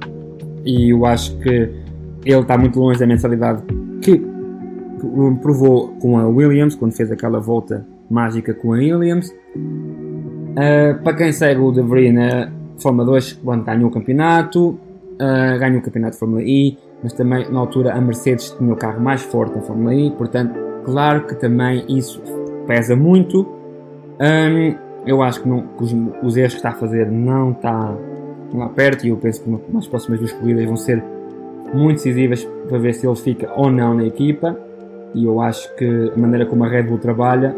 E eu acho que ele está muito longe da mentalidade que provou com a Williams, quando fez aquela volta mágica com a Williams. Uh, para quem segue o De Vries na Fórmula 2, quando ganhou o campeonato, uh, ganhou o campeonato de Fórmula E, mas também na altura a Mercedes tinha o carro mais forte na Fórmula E, portanto, claro que também isso pesa muito. Um, eu acho que, não, que os, os, erros que está a fazer não está lá perto e eu penso que nas próximas duas corridas vão ser muito decisivas para ver se ele fica ou não na equipa. E eu acho que a maneira como a Red Bull trabalha,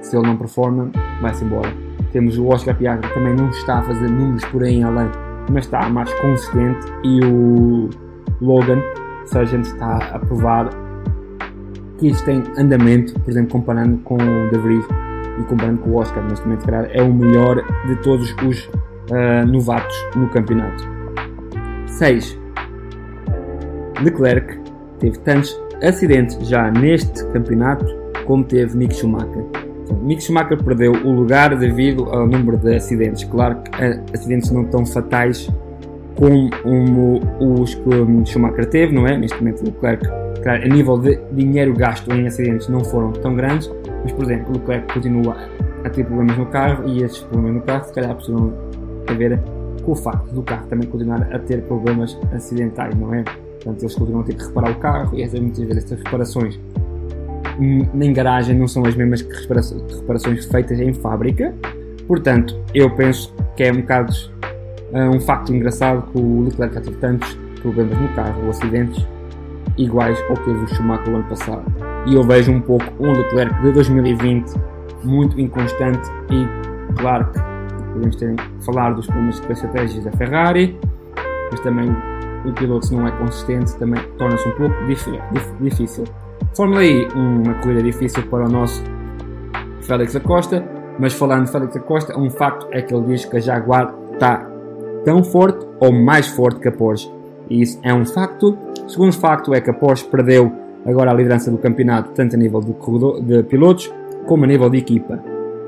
se ele não performa, vai-se embora. Temos o Oscar Piastri que também não está a fazer números por aí além, mas está mais consistente. E o Logan, se a gente está a provar que isto tem andamento, por exemplo, comparando com o De Vries e comparando com o Oscar, neste momento, calhar, é o melhor de todos os uh, novatos no campeonato. 6. Leclerc teve tantos acidentes já neste campeonato como teve Mick Schumacher. Então, Mick Schumacher perdeu o lugar devido ao número de acidentes. Claro que uh, acidentes não tão fatais como um, os que Schumacher teve, não é? Neste momento, Leclerc, claro, a nível de dinheiro gasto em acidentes não foram tão grandes, mas, por exemplo, Leclerc continua a ter problemas no carro e esses problemas no carro, se calhar, precisam ter a ver com o facto do carro também continuar a ter problemas acidentais, não é? Portanto, eles continuam a ter que reparar o carro e essas, muitas vezes estas reparações na garagem não são as mesmas que reparações feitas em fábrica. Portanto, eu penso que é um bocado uh, um facto engraçado que o Leclerc já teve tantos problemas no carro acidentes iguais ao que teve o Schumacher no ano passado. E eu vejo um pouco um Leclerc de 2020 muito inconstante e claro que podemos ter falar dos problemas de estratégias da Ferrari, mas também o piloto se não é consistente também torna-se um pouco difícil. Fórmula E, uma corrida difícil para o nosso Félix Acosta, mas falando de Félix Acosta, um facto é que ele diz que a Jaguar está tão forte ou mais forte que a Porsche. E isso é um facto. O segundo facto é que a Porsche perdeu agora a liderança do campeonato, tanto a nível de, corredor, de pilotos como a nível de equipa.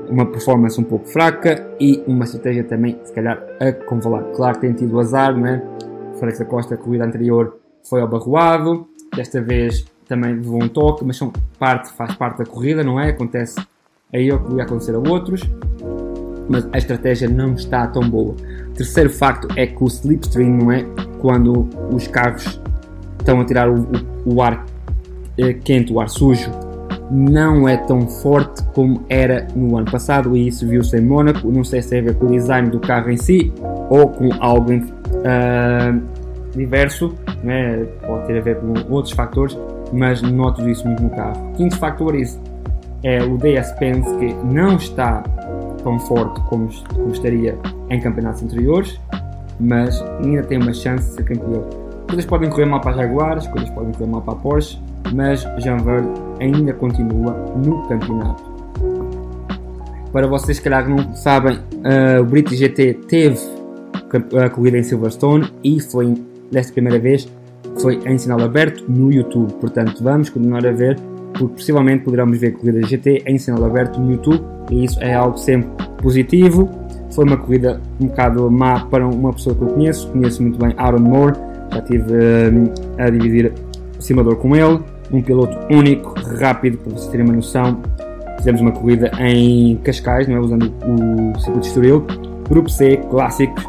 Uma performance um pouco fraca e uma estratégia também, se calhar, a convalar. Claro que tem tido azar, não é? Félix Acosta, a corrida anterior, foi ao barroado. Desta vez também levou um toque, mas são parte, faz parte da corrida, não é? Acontece a ele que podia acontecer a outros. Mas a estratégia não está tão boa. Terceiro facto é que o slipstream, não é? Quando os carros estão a tirar o, o, o ar eh, quente, o ar sujo, não é tão forte como era no ano passado e isso viu-se em Mónaco. Não sei se tem a ver com o design do carro em si ou com algo uh, diverso, né? pode ter a ver com outros fatores, mas noto isso muito no carro. Quinto fator é o DS Pence que não está tão forte como, como estaria em campeonatos anteriores, mas ainda tem uma chance de ser campeão. Coisas podem correr mal para a coisas podem correr mal para a Porsche, mas Jean Verde ainda continua no campeonato. Para vocês que não sabem, uh, o British GT teve a corrida em Silverstone e foi desta primeira vez foi em sinal aberto no YouTube. Portanto, vamos continuar a ver, porque possivelmente poderemos ver corridas GT em sinal aberto no YouTube e isso é algo sempre positivo. Foi uma corrida um bocado má para uma pessoa que eu conheço, conheço muito bem Aaron Moore, já estive uh, a dividir simulador com ele, um piloto único, rápido, para vocês terem uma noção. Fizemos uma corrida em Cascais, não é? usando o circuito de Estoril, Grupo C, clássicos,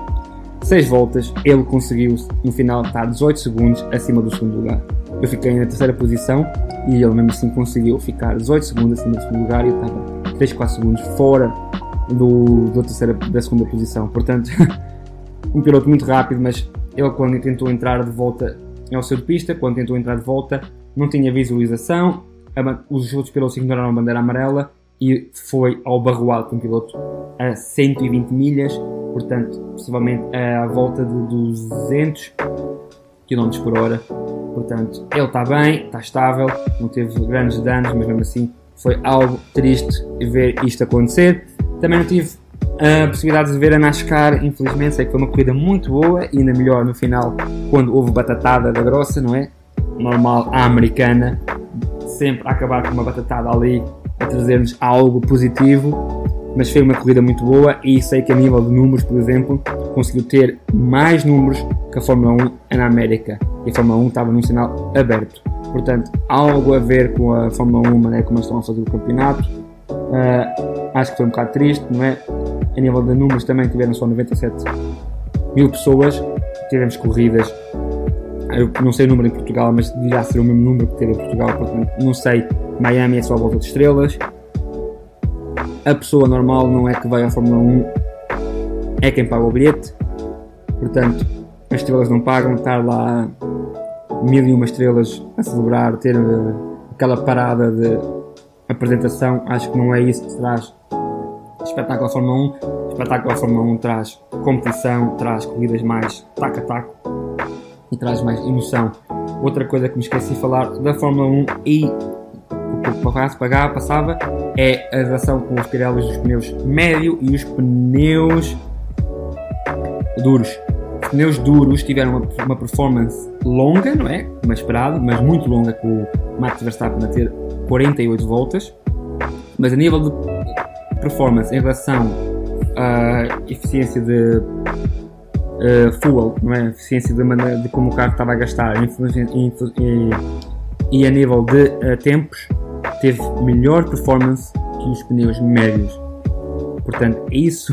6 voltas, ele conseguiu no final estar 18 segundos acima do segundo lugar. Eu fiquei na terceira posição e ele mesmo assim conseguiu ficar 18 segundos acima do segundo lugar e eu estava 3, 4 segundos fora do, da, terceira, da segunda posição. Portanto, <laughs> um piloto muito rápido, mas ele quando tentou entrar de volta ao seu pista, quando tentou entrar de volta, não tinha visualização, os outros pilotos ignoraram a bandeira amarela e foi ao barroado com um piloto a 120 milhas portanto, possivelmente à volta de 200 km por hora. Portanto, ele está bem, está estável, não teve grandes danos, mas mesmo assim foi algo triste ver isto acontecer. Também não tive a possibilidade de ver a NASCAR, infelizmente, sei que foi uma corrida muito boa ainda melhor no final, quando houve batatada da grossa, não é? Normal, a americana, sempre a acabar com uma batatada ali, a trazer-nos algo positivo mas foi uma corrida muito boa e sei que a nível de números, por exemplo, conseguiu ter mais números que a Fórmula 1 na América e a Fórmula 1 estava num sinal aberto. Portanto, algo a ver com a Fórmula 1, a maneira como eles estão a fazer o campeonato. Uh, acho que foi um bocado triste, não é? A nível de números também tiveram só 97 mil pessoas. Tivemos corridas, eu não sei o número em Portugal, mas dirá ser o mesmo número que teve em Portugal, portanto, não sei. Miami é só a volta de estrelas a pessoa normal não é que vai à Fórmula 1, é quem paga o bilhete. Portanto, as estrelas não pagam, estar lá mil e uma estrelas a celebrar, ter uh, aquela parada de apresentação, acho que não é isso que traz espetáculo à Fórmula 1. Espetáculo à Fórmula 1 traz competição, traz corridas mais taco a taco e traz mais emoção. outra coisa que me esqueci de falar da Fórmula 1 e o que o pagar passava é a relação com os Pirellis dos pneus médio e os pneus duros. Os pneus duros tiveram uma, uma performance longa, não é? Como esperado, mas muito longa com o Max Verstappen a ter 48 voltas. Mas a nível de performance em relação à eficiência de uh, fuel, não é? eficiência de, maneira, de como o carro estava a gastar e, e a nível de uh, tempos, teve melhor performance que os pneus médios. Portanto, isso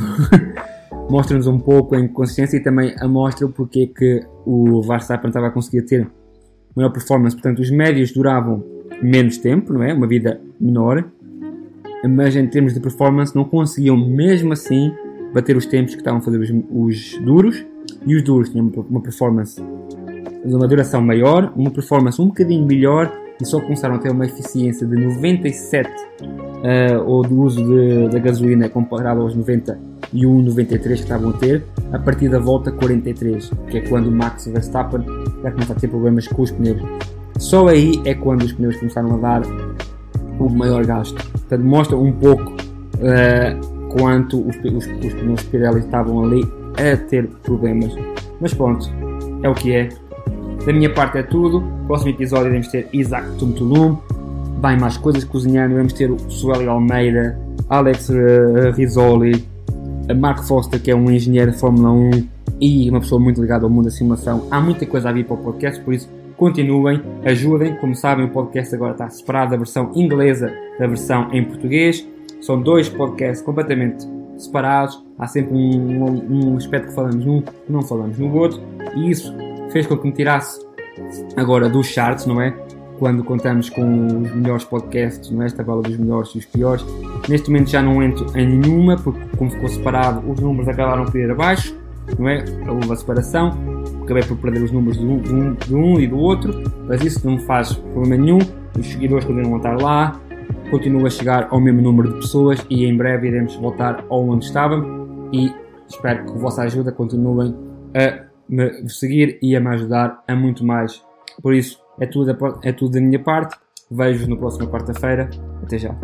<laughs> mostra-nos um pouco a inconsistência e também a mostra o porquê que o Verstappen estava a conseguir ter maior performance. Portanto, os médios duravam menos tempo, não é? Uma vida menor, mas em termos de performance não conseguiam mesmo assim bater os tempos que estavam a fazer os, os duros e os duros tinham uma performance de uma duração maior, uma performance um bocadinho melhor e só começaram a ter uma eficiência de 97 uh, ou do uso da gasolina comparado aos 91, 93 que estavam a ter, a partir da volta 43, que é quando o Max Verstappen já começa a ter problemas com os pneus. Só aí é quando os pneus começaram a dar o maior gasto. Portanto, mostra um pouco uh, quanto os, os, os pneus Pirelli estavam ali a ter problemas. Mas pronto, é o que é. Da minha parte é tudo. Próximo episódio vamos ter Isaac Tumtulum. Vai mais coisas cozinhando. Vamos ter o Sueli Almeida, Alex uh, Rizzoli, Mark Foster, que é um engenheiro de Fórmula 1 e uma pessoa muito ligada ao mundo da simulação. Há muita coisa a vir para o podcast, por isso continuem, ajudem. Como sabem, o podcast agora está separado da versão inglesa da versão em português. São dois podcasts completamente separados. Há sempre um, um, aspecto que falamos num não falamos no outro. E isso fez com que me tirasse agora dos charts, não é? Quando contamos com os melhores podcasts, não é? Esta tabela dos melhores e os piores. Neste momento já não entro em nenhuma, porque como ficou separado, os números acabaram por ir abaixo, não é? Houve a separação. Acabei por perder os números de um, de um, e do outro, mas isso não faz problema nenhum. Os seguidores a estar lá, continua a chegar ao mesmo número de pessoas e em breve iremos voltar ao onde estávamos e espero que com a vossa ajuda continuem a me seguir e a me ajudar a muito mais. Por isso, é tudo, é tudo da minha parte. Vejo-vos na próxima quarta-feira. Até já.